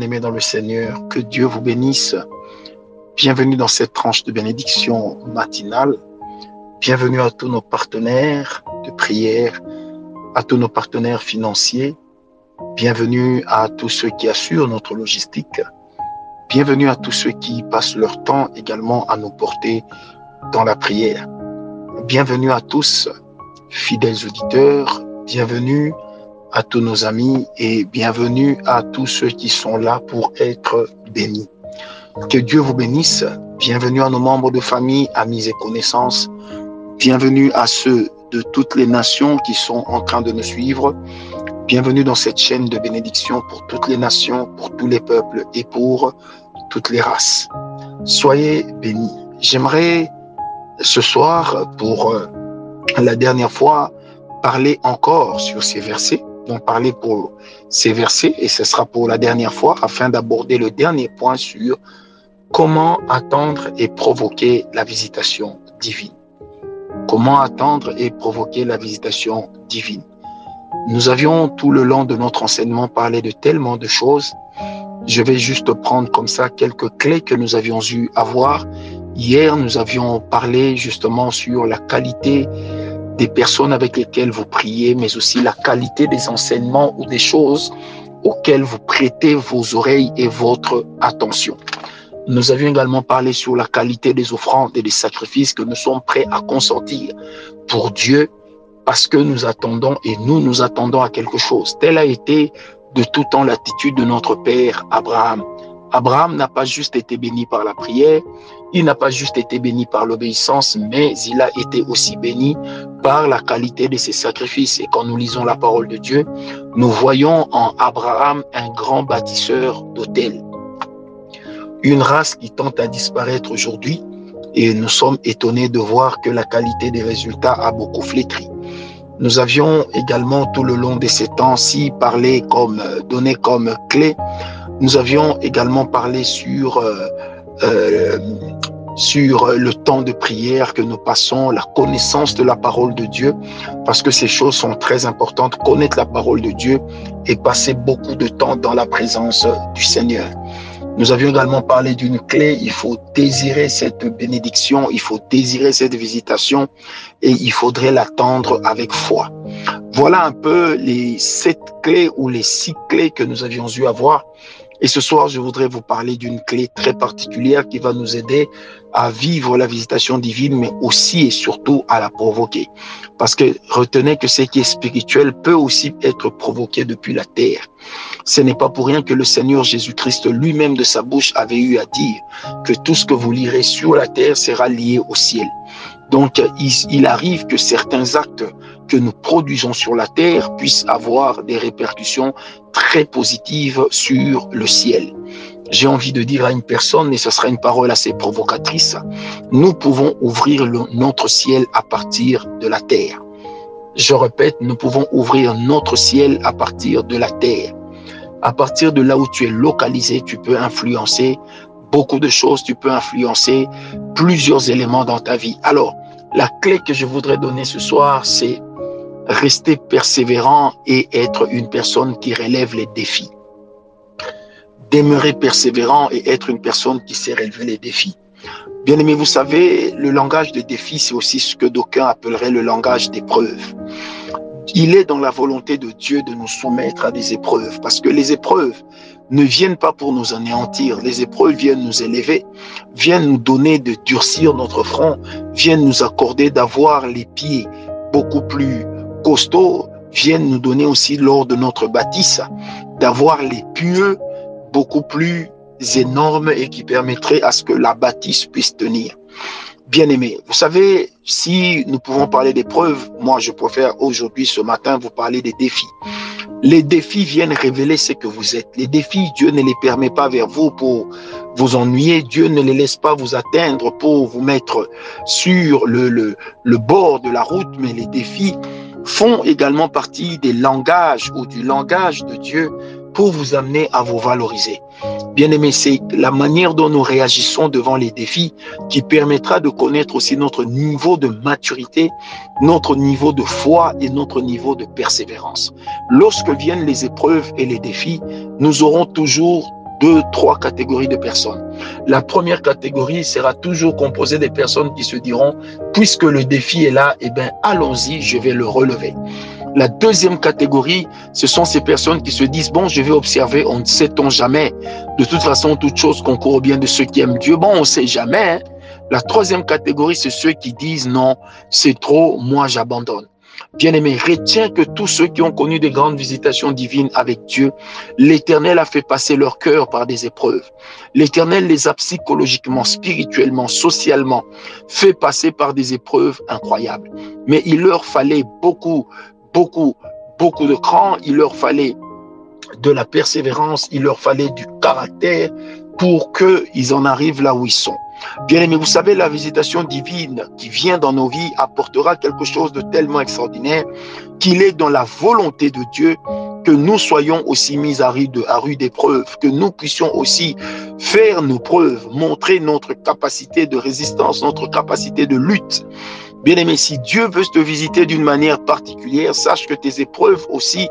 aimé dans le Seigneur, que Dieu vous bénisse. Bienvenue dans cette tranche de bénédiction matinale. Bienvenue à tous nos partenaires de prière, à tous nos partenaires financiers. Bienvenue à tous ceux qui assurent notre logistique. Bienvenue à tous ceux qui passent leur temps également à nous porter dans la prière. Bienvenue à tous, fidèles auditeurs. Bienvenue tous nos amis et bienvenue à tous ceux qui sont là pour être bénis. Que Dieu vous bénisse. Bienvenue à nos membres de famille, amis et connaissances. Bienvenue à ceux de toutes les nations qui sont en train de nous suivre. Bienvenue dans cette chaîne de bénédiction pour toutes les nations, pour tous les peuples et pour toutes les races. Soyez bénis. J'aimerais ce soir, pour la dernière fois, parler encore sur ces versets donc parler pour ces versets et ce sera pour la dernière fois afin d'aborder le dernier point sur comment attendre et provoquer la visitation divine. Comment attendre et provoquer la visitation divine. Nous avions tout le long de notre enseignement parlé de tellement de choses. Je vais juste prendre comme ça quelques clés que nous avions eu à voir. Hier, nous avions parlé justement sur la qualité des personnes avec lesquelles vous priez, mais aussi la qualité des enseignements ou des choses auxquelles vous prêtez vos oreilles et votre attention. Nous avions également parlé sur la qualité des offrandes et des sacrifices que nous sommes prêts à consentir pour Dieu parce que nous attendons et nous nous attendons à quelque chose. Telle a été de tout temps l'attitude de notre Père Abraham. Abraham n'a pas juste été béni par la prière, il n'a pas juste été béni par l'obéissance, mais il a été aussi béni par la qualité de ses sacrifices. Et quand nous lisons la parole de Dieu, nous voyons en Abraham un grand bâtisseur d'hôtels. Une race qui tente à disparaître aujourd'hui et nous sommes étonnés de voir que la qualité des résultats a beaucoup flétri. Nous avions également tout le long de ces temps-ci parlé comme, donné comme clé, nous avions également parlé sur euh, euh, sur le temps de prière que nous passons, la connaissance de la parole de Dieu, parce que ces choses sont très importantes, connaître la parole de Dieu et passer beaucoup de temps dans la présence du Seigneur. Nous avions également parlé d'une clé, il faut désirer cette bénédiction, il faut désirer cette visitation et il faudrait l'attendre avec foi. Voilà un peu les sept clés ou les six clés que nous avions eu à voir et ce soir, je voudrais vous parler d'une clé très particulière qui va nous aider à vivre la visitation divine, mais aussi et surtout à la provoquer. Parce que retenez que ce qui est spirituel peut aussi être provoqué depuis la terre. Ce n'est pas pour rien que le Seigneur Jésus-Christ lui-même de sa bouche avait eu à dire que tout ce que vous lirez sur la terre sera lié au ciel. Donc, il, arrive que certains actes que nous produisons sur la terre puissent avoir des répercussions très positives sur le ciel. J'ai envie de dire à une personne, et ce sera une parole assez provocatrice, nous pouvons ouvrir notre ciel à partir de la terre. Je répète, nous pouvons ouvrir notre ciel à partir de la terre. À partir de là où tu es localisé, tu peux influencer beaucoup de choses, tu peux influencer plusieurs éléments dans ta vie. Alors, la clé que je voudrais donner ce soir, c'est rester persévérant et être une personne qui relève les défis. Demeurer persévérant et être une personne qui sait relever les défis. Bien aimé, vous savez, le langage des défis, c'est aussi ce que d'aucuns appelleraient le langage d'épreuve. Il est dans la volonté de Dieu de nous soumettre à des épreuves, parce que les épreuves ne viennent pas pour nous anéantir, les épreuves viennent nous élever, viennent nous donner de durcir notre front, viennent nous accorder d'avoir les pieds beaucoup plus costauds, viennent nous donner aussi lors de notre bâtisse d'avoir les pieux beaucoup plus énormes et qui permettraient à ce que la bâtisse puisse tenir bien aimé. Vous savez, si nous pouvons parler d'épreuves, moi je préfère aujourd'hui, ce matin, vous parler des défis. Les défis viennent révéler ce que vous êtes. Les défis, Dieu ne les permet pas vers vous pour vous ennuyer. Dieu ne les laisse pas vous atteindre pour vous mettre sur le, le, le bord de la route, mais les défis font également partie des langages ou du langage de Dieu pour vous amener à vous valoriser. Bien aimé, c'est la manière dont nous réagissons devant les défis qui permettra de connaître aussi notre niveau de maturité, notre niveau de foi et notre niveau de persévérance. Lorsque viennent les épreuves et les défis, nous aurons toujours deux, trois catégories de personnes. La première catégorie sera toujours composée des personnes qui se diront, puisque le défi est là, eh bien, allons-y, je vais le relever. La deuxième catégorie, ce sont ces personnes qui se disent, bon, je vais observer, on ne sait-on jamais. De toute façon, toute chose concourt au bien de ceux qui aiment Dieu. Bon, on ne sait jamais. Hein. La troisième catégorie, c'est ceux qui disent, non, c'est trop, moi j'abandonne. Bien-aimé, retiens que tous ceux qui ont connu des grandes visitations divines avec Dieu, l'Éternel a fait passer leur cœur par des épreuves. L'Éternel les a psychologiquement, spirituellement, socialement fait passer par des épreuves incroyables. Mais il leur fallait beaucoup, beaucoup, beaucoup de cran, il leur fallait de la persévérance, il leur fallait du caractère pour qu'ils en arrivent là où ils sont. Bien aimé, vous savez, la visitation divine qui vient dans nos vies apportera quelque chose de tellement extraordinaire qu'il est dans la volonté de Dieu que nous soyons aussi mis à rude, à rude épreuve, que nous puissions aussi faire nos preuves, montrer notre capacité de résistance, notre capacité de lutte. Bien-aimé, si Dieu veut te visiter d'une manière particulière, sache que tes épreuves aussi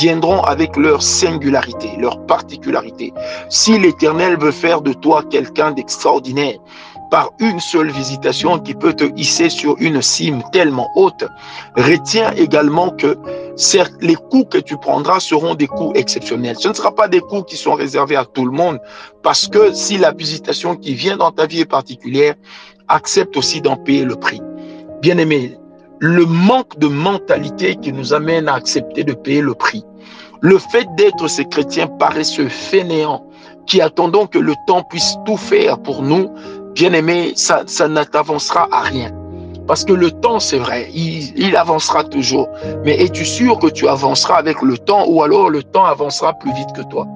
viendront avec leur singularité, leur particularité. Si l'Éternel veut faire de toi quelqu'un d'extraordinaire, par une seule visitation qui peut te hisser sur une cime tellement haute, retiens également que certes, les coups que tu prendras seront des coups exceptionnels. Ce ne sera pas des coups qui sont réservés à tout le monde, parce que si la visitation qui vient dans ta vie est particulière, accepte aussi d'en payer le prix. Bien-aimé, le manque de mentalité qui nous amène à accepter de payer le prix, le fait d'être ces chrétiens paresseux, fainéants, qui attendons que le temps puisse tout faire pour nous, bien-aimé, ça, ça ne t'avancera à rien. Parce que le temps, c'est vrai, il, avancera toujours. Mais es-tu sûr que tu avanceras avec le temps ou alors le temps avancera plus vite que toi?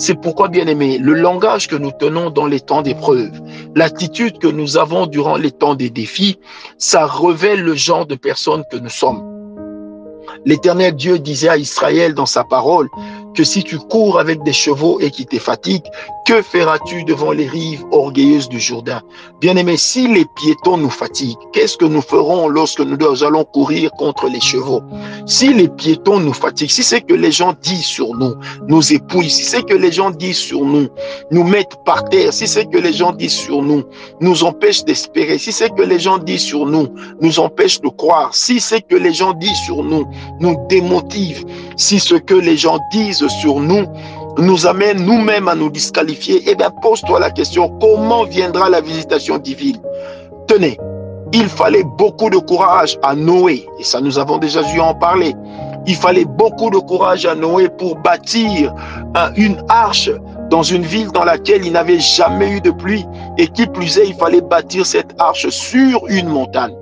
C'est pourquoi, bien aimé, le langage que nous tenons dans les temps d'épreuve, l'attitude que nous avons durant les temps des défis, ça révèle le genre de personnes que nous sommes. L'éternel Dieu disait à Israël dans sa parole que si tu cours avec des chevaux et qui te fatiguent, que feras-tu devant les rives orgueilleuses du Jourdain? Bien-aimé, si les piétons nous fatiguent, qu'est-ce que nous ferons lorsque nous allons courir contre les chevaux? Si les piétons nous fatiguent, si c'est que les gens disent sur nous, nous épuisent, si c'est que les gens disent sur nous, nous mettent par terre, si c'est que les gens disent sur nous, nous empêchent d'espérer, si c'est que les gens disent sur nous, nous empêchent de croire, si c'est que les gens disent sur nous, nous démotivent, si ce que les gens disent sur nous nous amène nous-mêmes à nous disqualifier, eh bien, pose-toi la question, comment viendra la visitation divine? Tenez, il fallait beaucoup de courage à Noé, et ça nous avons déjà dû en parler. Il fallait beaucoup de courage à Noé pour bâtir une arche dans une ville dans laquelle il n'avait jamais eu de pluie, et qui plus est, il fallait bâtir cette arche sur une montagne.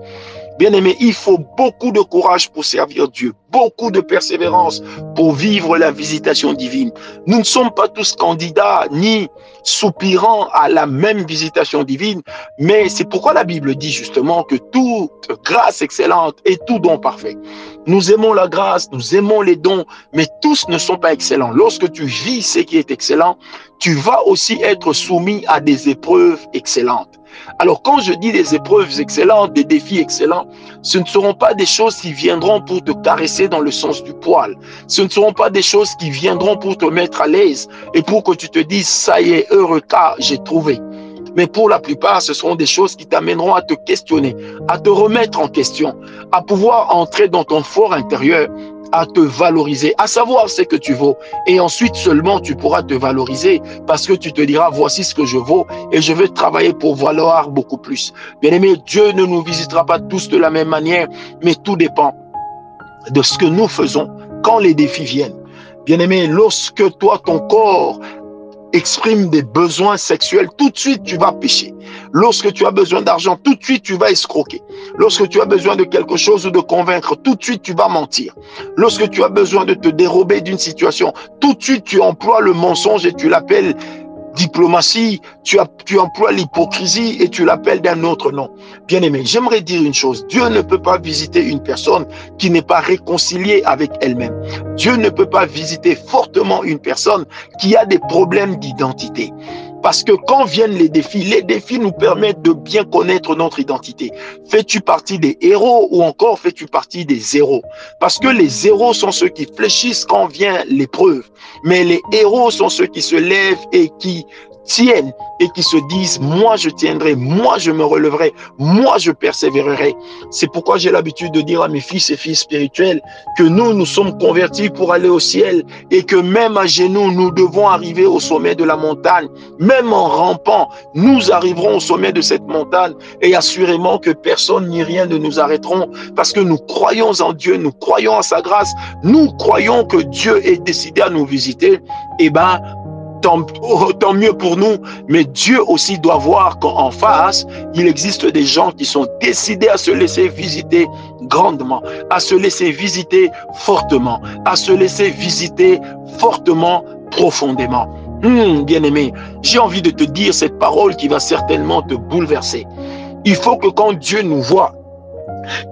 Bien aimé, il faut beaucoup de courage pour servir Dieu, beaucoup de persévérance pour vivre la visitation divine. Nous ne sommes pas tous candidats ni soupirants à la même visitation divine, mais c'est pourquoi la Bible dit justement que toute grâce excellente est tout don parfait. Nous aimons la grâce, nous aimons les dons, mais tous ne sont pas excellents. Lorsque tu vis ce qui est excellent, tu vas aussi être soumis à des épreuves excellentes. Alors quand je dis des épreuves excellentes, des défis excellents, ce ne seront pas des choses qui viendront pour te caresser dans le sens du poil. Ce ne seront pas des choses qui viendront pour te mettre à l'aise et pour que tu te dises, ça y est, heureux cas, j'ai trouvé. Mais pour la plupart, ce seront des choses qui t'amèneront à te questionner, à te remettre en question, à pouvoir entrer dans ton fort intérieur à te valoriser, à savoir ce que tu vaux. Et ensuite seulement tu pourras te valoriser parce que tu te diras, voici ce que je vaux et je vais travailler pour valoir beaucoup plus. Bien aimé, Dieu ne nous visitera pas tous de la même manière, mais tout dépend de ce que nous faisons quand les défis viennent. Bien aimé, lorsque toi, ton corps exprime des besoins sexuels, tout de suite tu vas pécher. Lorsque tu as besoin d'argent, tout de suite tu vas escroquer. Lorsque tu as besoin de quelque chose ou de convaincre, tout de suite tu vas mentir. Lorsque tu as besoin de te dérober d'une situation, tout de suite tu emploies le mensonge et tu l'appelles diplomatie, tu, as, emploies l'hypocrisie et tu l'appelles d'un autre nom. Bien aimé, j'aimerais dire une chose. Dieu ne peut pas visiter une personne qui n'est pas réconciliée avec elle-même. Dieu ne peut pas visiter fortement une personne qui a des problèmes d'identité. Parce que quand viennent les défis, les défis nous permettent de bien connaître notre identité. Fais-tu partie des héros ou encore fais-tu partie des zéros? Parce que les zéros sont ceux qui fléchissent quand vient l'épreuve. Mais les héros sont ceux qui se lèvent et qui tiennent et qui se disent, moi je tiendrai, moi je me relèverai, moi je persévérerai. C'est pourquoi j'ai l'habitude de dire à mes fils et filles spirituels que nous, nous sommes convertis pour aller au ciel et que même à genoux, nous devons arriver au sommet de la montagne. Même en rampant, nous arriverons au sommet de cette montagne et assurément que personne ni rien ne nous arrêteront parce que nous croyons en Dieu, nous croyons en sa grâce, nous croyons que Dieu est décidé à nous visiter. Eh ben, Oh, tant, mieux pour nous, mais Dieu aussi doit voir qu'en face, il existe des gens qui sont décidés à se laisser visiter grandement, à se laisser visiter fortement, à se laisser visiter fortement, profondément. Hmm, bien-aimé, j'ai envie de te dire cette parole qui va certainement te bouleverser. Il faut que quand Dieu nous voit,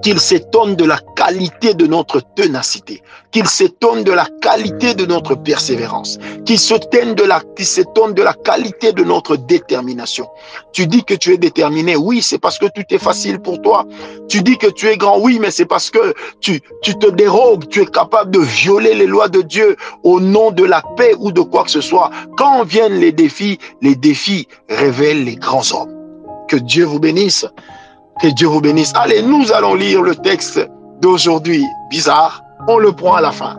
qu'il s'étonne de la qualité de notre ténacité, qu'il s'étonne de la qualité de notre persévérance, qu'il s'étonne de la, de la qualité de notre détermination. Tu dis que tu es déterminé, oui, c'est parce que tout est facile pour toi. Tu dis que tu es grand, oui, mais c'est parce que tu, tu te dérogues, tu es capable de violer les lois de Dieu au nom de la paix ou de quoi que ce soit. Quand viennent les défis, les défis révèlent les grands hommes. Que Dieu vous bénisse. Que Dieu vous bénisse. Allez, nous allons lire le texte d'aujourd'hui. Bizarre, on le prend à la fin.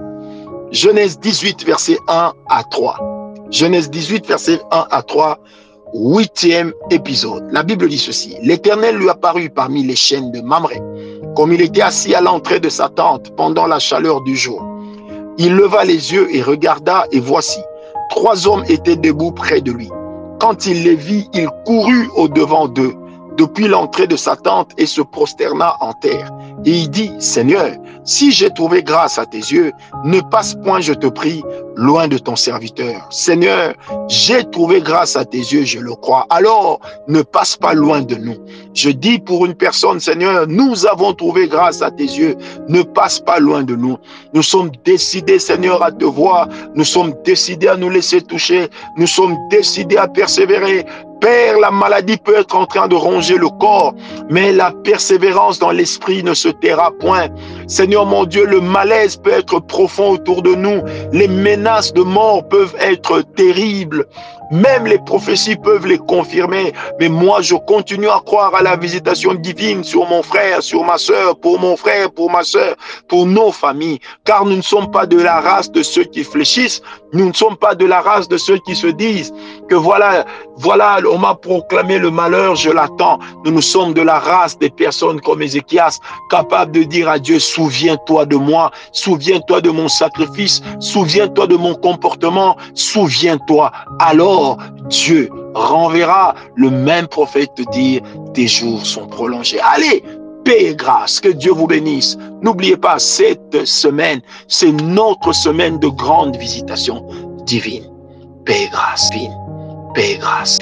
Genèse 18, verset 1 à 3. Genèse 18, verset 1 à 3, huitième épisode. La Bible dit ceci. L'Éternel lui apparut parmi les chaînes de Mamré, comme il était assis à l'entrée de sa tente pendant la chaleur du jour. Il leva les yeux et regarda, et voici, trois hommes étaient debout près de lui. Quand il les vit, il courut au devant d'eux depuis l'entrée de sa tente et se prosterna en terre. Et il dit, Seigneur, si j'ai trouvé grâce à tes yeux, ne passe point, je te prie, loin de ton serviteur. Seigneur, j'ai trouvé grâce à tes yeux, je le crois. Alors, ne passe pas loin de nous. Je dis pour une personne, Seigneur, nous avons trouvé grâce à tes yeux, ne passe pas loin de nous. Nous sommes décidés, Seigneur, à te voir. Nous sommes décidés à nous laisser toucher. Nous sommes décidés à persévérer. La maladie peut être en train de ronger le corps, mais la persévérance dans l'esprit ne se taira point. Seigneur mon Dieu, le malaise peut être profond autour de nous. Les menaces de mort peuvent être terribles. Même les prophéties peuvent les confirmer. Mais moi, je continue à croire à la visitation divine sur mon frère, sur ma soeur, pour mon frère, pour ma soeur, pour nos familles. Car nous ne sommes pas de la race de ceux qui fléchissent. Nous ne sommes pas de la race de ceux qui se disent que voilà, voilà, on m'a proclamé le malheur, je l'attends. Nous nous sommes de la race des personnes comme Ézéchias, capables de dire à Dieu, souviens-toi de moi, souviens-toi de mon sacrifice, souviens-toi de mon comportement, souviens-toi. Alors, Dieu renverra le même prophète te dire, tes jours sont prolongés. Allez, paix et grâce, que Dieu vous bénisse. N'oubliez pas, cette semaine, c'est notre semaine de grande visitation divine. Paix et grâce, paix et grâce,